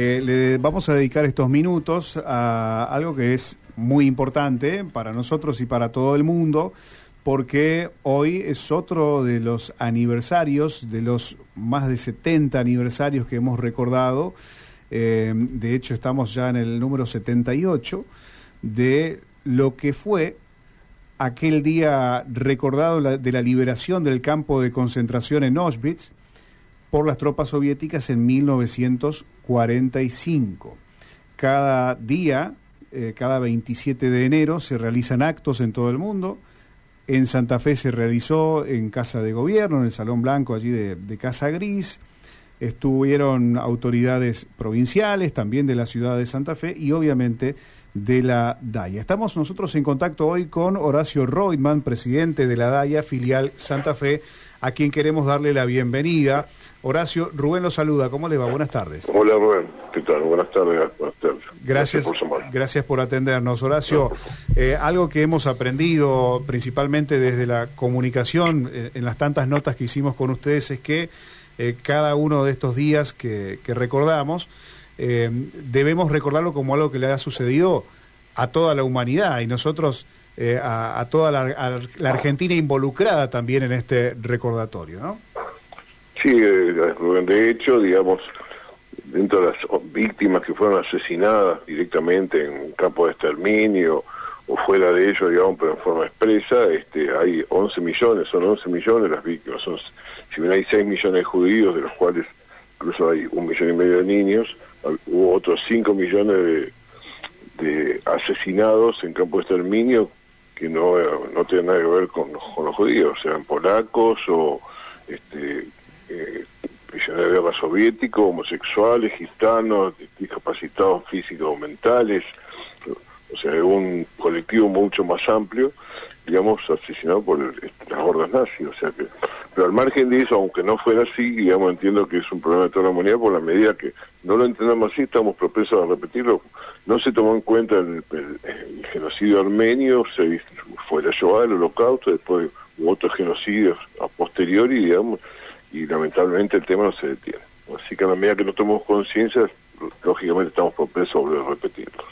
Eh, le vamos a dedicar estos minutos a algo que es muy importante para nosotros y para todo el mundo, porque hoy es otro de los aniversarios, de los más de 70 aniversarios que hemos recordado. Eh, de hecho, estamos ya en el número 78 de lo que fue aquel día recordado de la liberación del campo de concentración en Auschwitz por las tropas soviéticas en 1945. Cada día, eh, cada 27 de enero, se realizan actos en todo el mundo. En Santa Fe se realizó en Casa de Gobierno, en el Salón Blanco allí de, de Casa Gris. Estuvieron autoridades provinciales, también de la ciudad de Santa Fe y obviamente de la DAIA. Estamos nosotros en contacto hoy con Horacio Reutemann, presidente de la DAIA, filial Santa Fe, a quien queremos darle la bienvenida. Horacio, Rubén lo saluda. ¿Cómo le va? Buenas tardes. Hola Rubén, ¿qué tal? Buenas tardes. Buenas tardes. Gracias, gracias, por, atendernos. Horacio, eh, algo que hemos aprendido principalmente desde la comunicación eh, en las tantas notas que hicimos con ustedes es que eh, cada uno de estos días que, que recordamos, debemos recordarlo como algo que le ha sucedido a toda la humanidad y nosotros eh, a, toda la, Argentina involucrada también en este recordatorio, ¿no? Sí, de hecho, digamos, dentro de las víctimas que fueron asesinadas directamente en campo de exterminio o fuera de ello, digamos, pero en forma expresa, este, hay 11 millones, son 11 millones las víctimas, son, si bien hay 6 millones de judíos, de los cuales incluso hay un millón y medio de niños, hubo otros 5 millones de, asesinados en campo de exterminio que no, no tienen nada que ver con, los judíos, sean polacos o este, prisioneros de guerra soviéticos, homosexuales, gitanos, discapacitados físicos o mentales, o sea, un colectivo mucho más amplio, digamos, asesinado por las hordas nazis, o sea que pero al margen de eso, aunque no fuera así, digamos, entiendo que es un problema de toda la humanidad por la medida que no lo entendamos así, estamos propensos a repetirlo. No se tomó en cuenta el, genocidio armenio, se fue la Shoah, el holocausto, después hubo otros genocidios a posteriori, digamos, y lamentablemente el tema no se detiene. Así que a la medida que no tomamos conciencia, lógicamente estamos propensos a volver a repetirlo.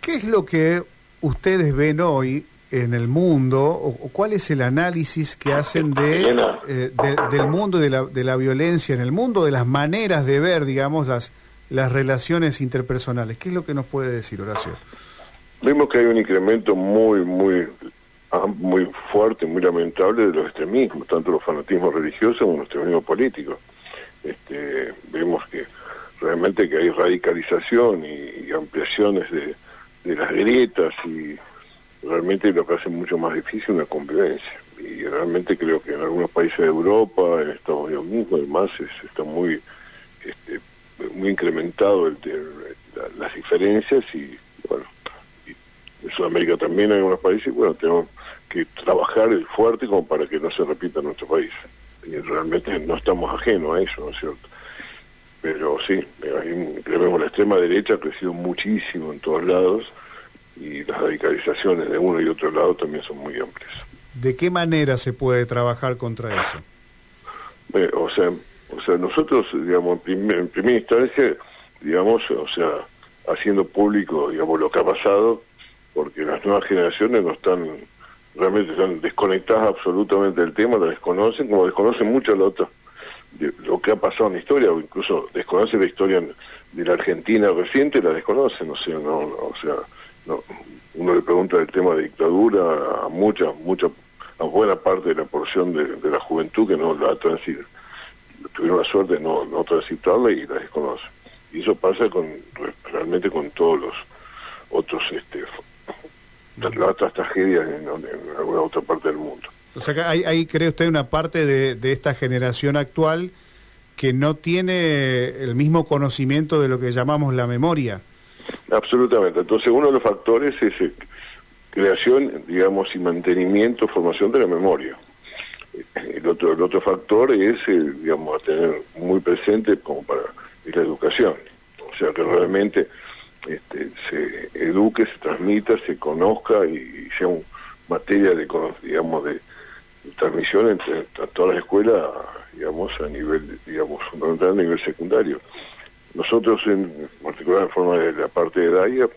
¿Qué es lo que ustedes ven hoy en el mundo o, cuál es el análisis que hacen eh, de, del mundo de la, de la violencia en el mundo, de las maneras de ver, digamos, las, las relaciones interpersonales. ¿Qué es lo que nos puede decir, Horacio? Vemos que hay un incremento muy, muy fuerte, muy lamentable de los extremismos, tanto los fanatismos religiosos como los extremismos políticos. Este, vemos que realmente que hay radicalización y, ampliaciones de, de las grietas y realmente lo que hace mucho más difícil una convivencia. Y realmente creo que en algunos países de Europa, en Estados Unidos mismo, además, está muy este, muy incrementado el, las diferencias y, Sudamérica también hay algunos países, y, bueno, tenemos que trabajar el fuerte como para que no se repita en nuestro país. Y realmente no estamos ajenos a eso, ¿no es cierto? Pero sí, creemos la extrema derecha ha crecido muchísimo en todos lados y las radicalizaciones de uno y otro lado también son muy amplias. ¿De qué manera se puede trabajar contra eso? Eh, o sea, o sea, nosotros, digamos, en, primera instancia, digamos, o sea, haciendo público, digamos, lo que ha pasado, nuevas generaciones no están, realmente están desconectadas absolutamente del tema, la desconocen, como desconocen mucho lo otro, de lo que ha pasado en la historia, o incluso desconocen la historia de la Argentina reciente, la desconocen, o sea, no, o sea, no, uno le pregunta del tema de dictadura a mucha, mucha, a buena parte de la porción de, la juventud que no la transido tuvieron la suerte de no, no transitarla y la desconoce. Y eso pasa con realmente con todos los otros este las otras tragedias en, alguna otra parte del mundo. O sea que hay, cree usted, una parte de, de esta generación actual que no tiene el mismo conocimiento de lo que llamamos la memoria. Absolutamente. Entonces, uno de los factores es eh, creación, digamos, y mantenimiento, formación de la memoria. El otro, el otro factor es, eh, digamos, a tener muy presente como para la educación. O sea, que realmente este, se eduque, se transmita, se conozca y, sea un materia de, digamos, de, transmisión entre todas las escuelas, digamos, a nivel, digamos, fundamental a nivel secundario nosotros, en particular en forma de la parte de DAIA,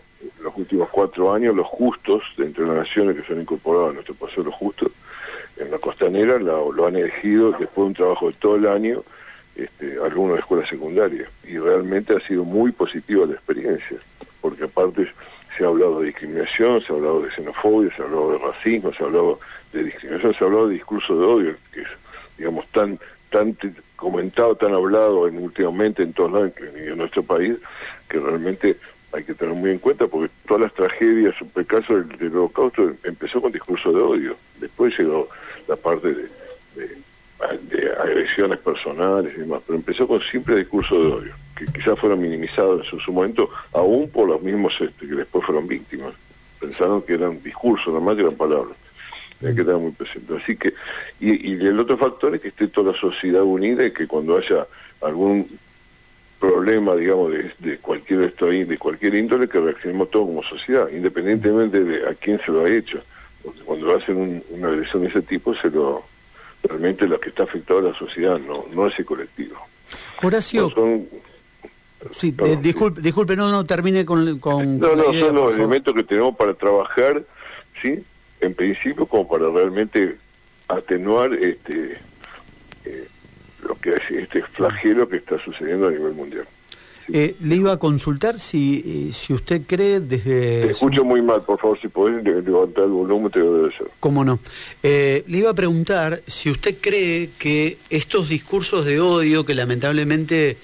los últimos cuatro años, los justos, entre las naciones que se han incorporado a nuestro paseo los justos, en la costanera lo, han elegido después de un trabajo de todo el año, este, algunos de escuela secundaria. Y realmente ha sido muy positiva la experiencia, porque aparte se ha hablado de discriminación, se ha hablado de xenofobia, se ha hablado de racismo, se ha hablado de discriminación, se ha hablado de discurso de odio, que es, digamos, tan tan comentado, tan hablado en, últimamente en todos lados, en nuestro país, que realmente hay que tener muy en cuenta porque todas las tragedias, el caso del, del holocausto empezó con discurso de odio, después llegó la parte de, agresiones personales y demás, pero empezó con simple discurso de odio, que quizás fueron minimizados en su, momento, aún por los mismos este, que después fueron víctimas. Pensaron que eran discursos, nada más que eran palabras. Hay que tener muy presente. Así que, y, y el otro factor es que esté toda la sociedad unida y que cuando haya algún problema, digamos, de, de cualquier de cualquier índole, que reaccionemos todos como sociedad, independientemente de a quién se lo ha hecho. Porque cuando hacen una agresión de ese tipo, se lo realmente lo que está afectado a la sociedad, no, no ese colectivo. Horacio. Sí, disculpe, disculpe, no, no termine con... con no, no, son los elementos que tenemos para trabajar, ¿sí? En principio, como para realmente atenuar este eh, lo que es este flagelo que está sucediendo a nivel mundial. Eh, le iba a consultar si, eh, si usted cree desde... Te escucho muy mal, por favor, si podés levantar el volumen, te lo hacer. ¿Cómo no? Eh, le iba a preguntar si usted cree que estos discursos de odio que lamentablemente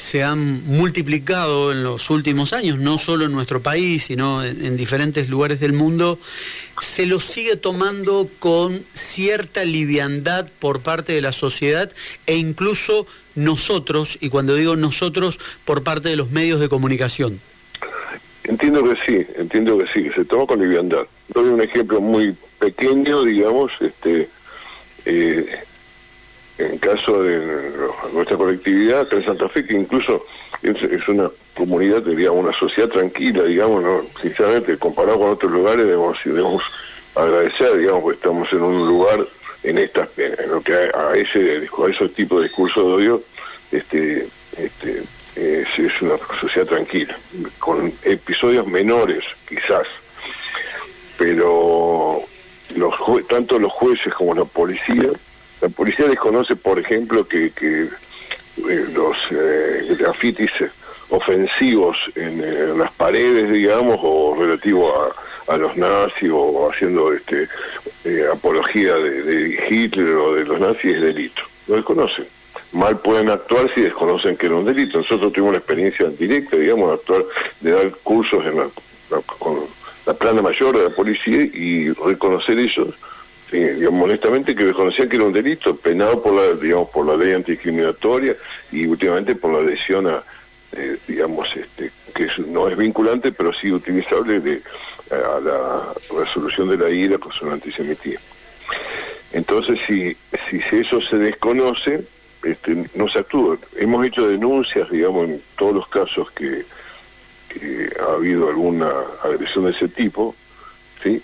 se han multiplicado en los últimos años, no solo en nuestro país, sino en, diferentes lugares del mundo, se los sigue tomando con cierta liviandad por parte de la sociedad e incluso nosotros, y cuando digo nosotros, por parte de los medios de comunicación. Entiendo que sí, entiendo que sí, que se toma con liviandad. Doy un ejemplo muy pequeño, digamos, este, eh, en caso de nuestra colectividad en Santa Fe, que incluso es, una comunidad, digamos, una sociedad tranquila, digamos, ¿no? sinceramente, comparado con otros lugares, debemos, debemos agradecer, digamos, que estamos en un lugar, en esta, en lo que a, ese, a esos tipos de discursos de odio, este, este, es, una sociedad tranquila, con episodios menores, quizás, pero los tanto los jueces como la policía la policía desconoce, por ejemplo, que, que eh, los eh, grafitis ofensivos en, las paredes, digamos, o relativo a, a los nazis o haciendo este eh, apología de, Hitler o de los nazis es delito. Lo desconocen. Mal pueden actuar si desconocen que era un delito. Nosotros tuvimos una experiencia directa, digamos, de actuar, de dar cursos en la, con la plana mayor de la policía y reconocer eso Sí, digamos, honestamente que desconocía que era un delito penado por la, digamos, por la ley antidiscriminatoria y últimamente por la adhesión a, eh, digamos, este, que no es vinculante, pero sí utilizable de, a la resolución de la ira con su antisemitismo. Entonces, si, si eso se desconoce, este, no se actúa. Hemos hecho denuncias, digamos, en todos los casos que, que ha habido alguna agresión de ese tipo, ¿sí?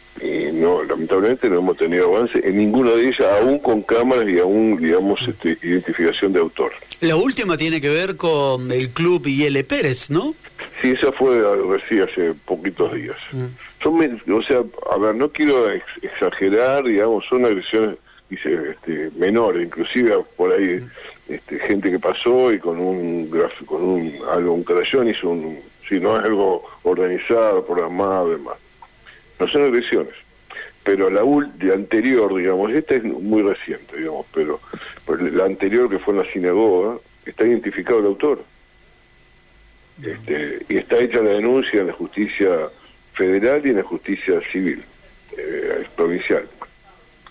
Y no, lamentablemente no hemos tenido avance en ninguna de ellas, aún con cámaras y aún, digamos, este, identificación de autor. La última tiene que ver con el club IL Pérez, ¿no? Sí, esa fue recién hace poquitos días. Mm. Son, o sea, a ver, no quiero exagerar, digamos, son agresiones dice, este, menores, inclusive por ahí este, gente que pasó y con un con un algo, un crayón hizo un, si no es algo organizado, programado, demás no son agresiones. Pero la, de anterior, digamos, esta es muy reciente, digamos, pero, la anterior que fue en la sinagoga, está identificado el autor. Este, y está hecha la denuncia en la justicia federal y en la justicia civil, eh, provincial.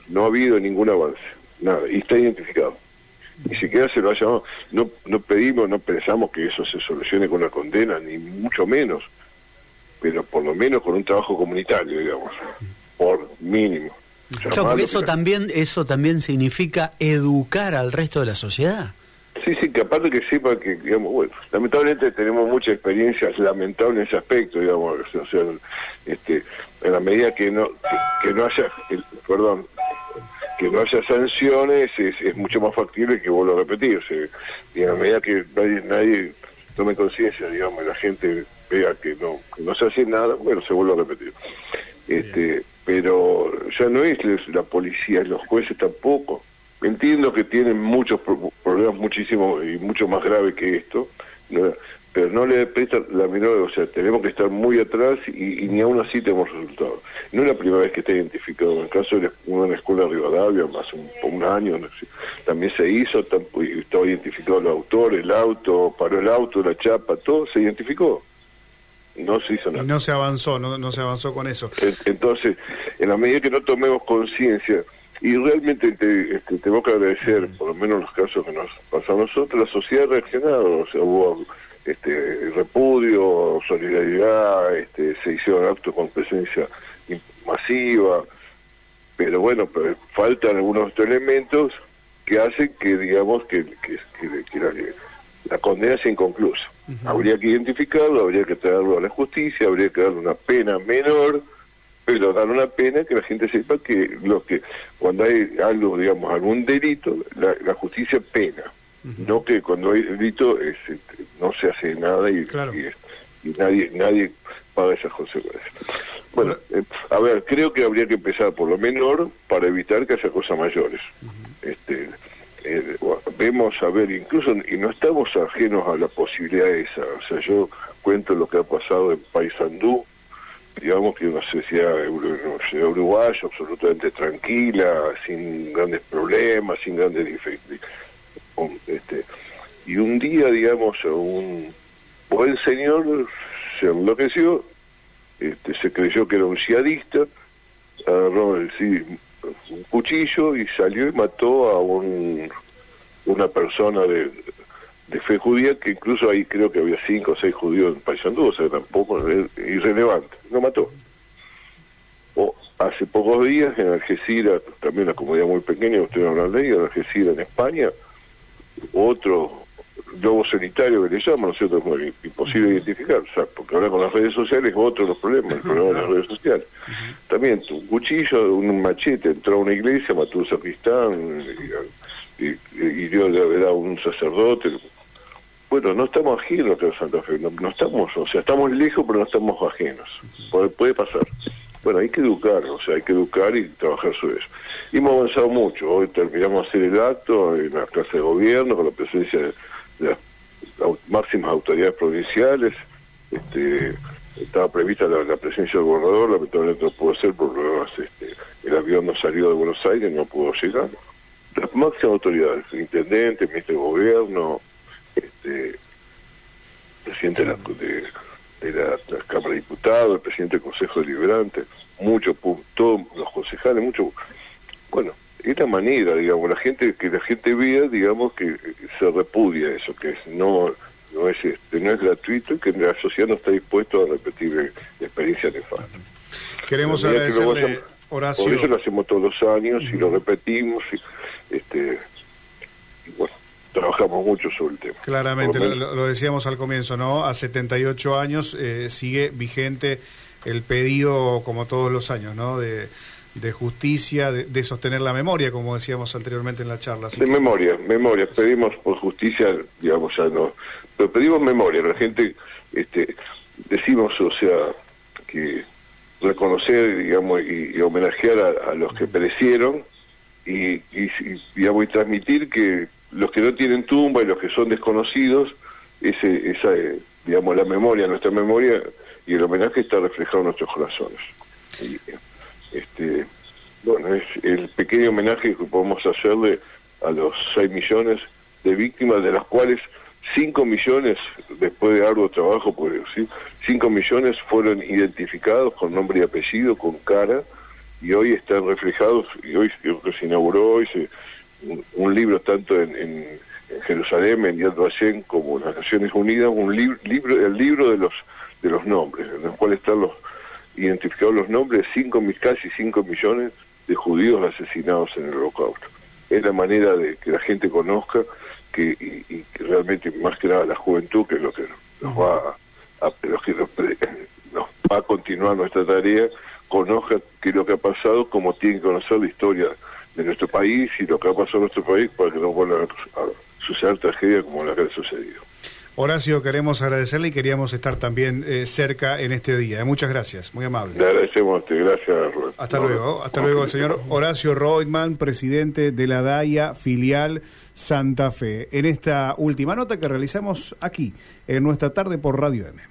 No ha habido ningún avance, nada, y está identificado. Ni siquiera se lo ha llamado. No, no pedimos, no pensamos que eso se solucione con la condena, ni mucho menos pero por lo menos con un trabajo comunitario, digamos, por mínimo. Claro, porque eso también, eso también significa educar al resto de la sociedad. Sí, sí, que aparte que sepa que, digamos, bueno, lamentablemente tenemos muchas experiencias lamentables en ese aspecto, digamos, o sea, este, en la medida que no, que, no haya, perdón, que no haya sanciones es, es mucho más factible que vuelvo a repetir, o sea, y en la medida que nadie, nadie tome conciencia, digamos, y la gente vea que no, no se hace nada, bueno, se vuelve a repetir. Este, pero ya no es la policía, los jueces tampoco. Entiendo que tienen muchos problemas muchísimo y mucho más graves que esto, pero no le presta la menor, o sea, tenemos que estar muy atrás y, ni aún así tenemos resultados. No es la primera vez que está identificado, en el caso de una escuela de Rivadavia, más un, año, también se hizo, estaba identificado el autor, el auto, paró el auto, la chapa, todo se identificó. No se hizo nada. Y no se avanzó, no, no se avanzó con eso. Entonces, en la medida que no tomemos conciencia, y realmente este, tengo que agradecer, por lo menos los casos que nos pasan a nosotros, la sociedad ha reaccionado, o sea, hubo este, repudio, solidaridad, este, se hicieron actos con presencia masiva, pero bueno, pero faltan algunos elementos que hacen que digamos que, que, la, condena sea inconclusa. Habría que identificarlo, habría que traerlo a la justicia, habría que darle una pena menor, pero dar una pena que la gente sepa que lo que cuando hay algo, digamos, algún delito, la justicia pena no que cuando hay delito este, no se hace nada y, y, nadie nadie paga esas consecuencias. Bueno, eh, a ver, creo que habría que empezar por lo menor para evitar que haya cosas mayores. este eh, Vemos, a ver, incluso, y no estamos ajenos a la posibilidad esa, o sea, yo cuento lo que ha pasado en Paysandú, digamos que una sociedad, uruguaya absolutamente tranquila, sin grandes problemas, sin grandes diferencias este, y un día, digamos, un buen señor se enloqueció, este, se creyó que era un ciadista, agarró el, un cuchillo y salió y mató a un, una persona de, de fe judía, que incluso ahí creo que había cinco o seis judíos en Paysandú, o sea, tampoco irrelevante, lo mató. O hace pocos días en Algeciras, también una comunidad muy pequeña, ustedes lo han leído, en Algeciras, en España, otro lobo solitario que le llaman, ¿no es cierto? imposible identificar, o sea, porque ahora con las redes sociales es otro de los problemas, el problema de las redes sociales. También un cuchillo, un machete, entró a una iglesia, mató a un sacristán, y, hirió de verdad a un sacerdote. Bueno, no estamos ajenos a Santa Fe, no, estamos, o sea, estamos lejos, pero no estamos ajenos. Puede, puede pasar. Bueno, hay que educar, o sea, hay que educar y trabajar sobre eso. Y hemos avanzado mucho. Hoy terminamos de hacer el acto en la clase de gobierno con la presencia de, las máximas autoridades provinciales. Este, estaba prevista la, presencia del gobernador, lamentablemente no pudo ser por problemas. Este, el avión no salió de Buenos Aires, no pudo llegar. Las máximas autoridades, el intendente, el ministro de gobierno, este, presidente de la, la, Cámara de Diputados, el presidente del Consejo Deliberante, muchos, todos los concejales, mucho, bueno, es la manera, digamos, la gente, que la gente vea, digamos, que se repudia eso, que es, no, no es este, no es gratuito y que la sociedad no está dispuesto a repetir la experiencia nefasta. Queremos agradecerle, Horacio. Por eso lo hacemos todos los años y lo repetimos y, este, y bueno, trabajamos mucho sobre el tema. Claramente, lo, decíamos al comienzo, ¿no? A 78 años eh, sigue vigente el pedido, como todos los años, ¿no? De, de justicia, de, sostener la memoria, como decíamos anteriormente en la charla. de memoria, memoria. Pedimos por justicia, digamos, ya no. Pero pedimos memoria. La gente, este, decimos, o sea, que reconocer, digamos, y, homenajear a, los que perecieron y, y, digamos, y transmitir que los que no tienen tumba y los que son desconocidos, ese, esa, eh, digamos, la memoria, nuestra memoria y el homenaje está reflejado en nuestros corazones. Este, bueno, es el pequeño homenaje que podemos hacerle a los 6 millones de víctimas, de las cuales 5 millones, después de arduo trabajo, pues, ¿sí? 5 millones fueron identificados con nombre y apellido, con cara, y hoy están reflejados, y hoy se inauguró hoy se, un, libro tanto en, en, Jerusalén, en Yad Vashem, como en las Naciones Unidas, un libro, el libro de los de los nombres, en los cuales están los identificados los nombres de cinco, casi 5 millones de judíos asesinados en el holocausto. Es la manera de que la gente conozca que y, realmente más que nada la juventud que es lo que nos va a, los que nos, va a continuar nuestra tarea conozca qué es lo que ha pasado como tiene que conocer la historia de nuestro país y lo que ha pasado en nuestro país para que no vuelva a suceder tragedia como la que ha sucedido. Horacio, queremos agradecerle y queríamos estar también eh, cerca en este día. Muchas gracias, muy amable. Le agradecemos, gracias. Hasta luego, hasta luego, el señor Horacio Reutemann, presidente de la DAIA, filial Santa Fe, en esta última nota que realizamos aquí, en nuestra tarde por Radio M.